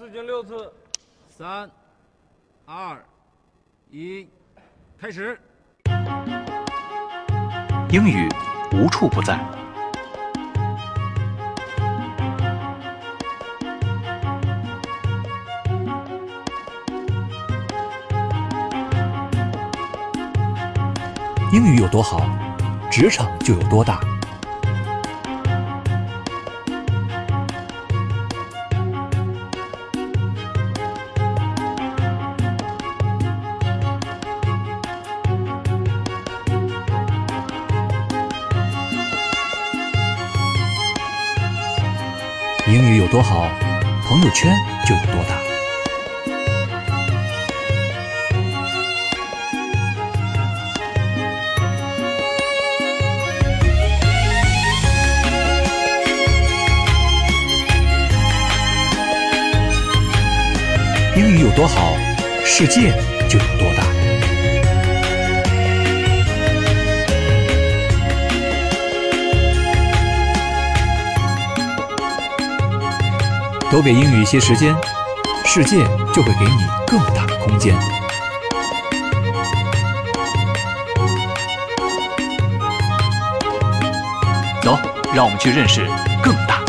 四进六次。三、二、一，开始。英语无处不在。英语有多好，职场就有多大。英语有多好，朋友圈就有多大。英语有多好，世界就有多大。多给英语一些时间，世界就会给你更大的空间。走，让我们去认识更大。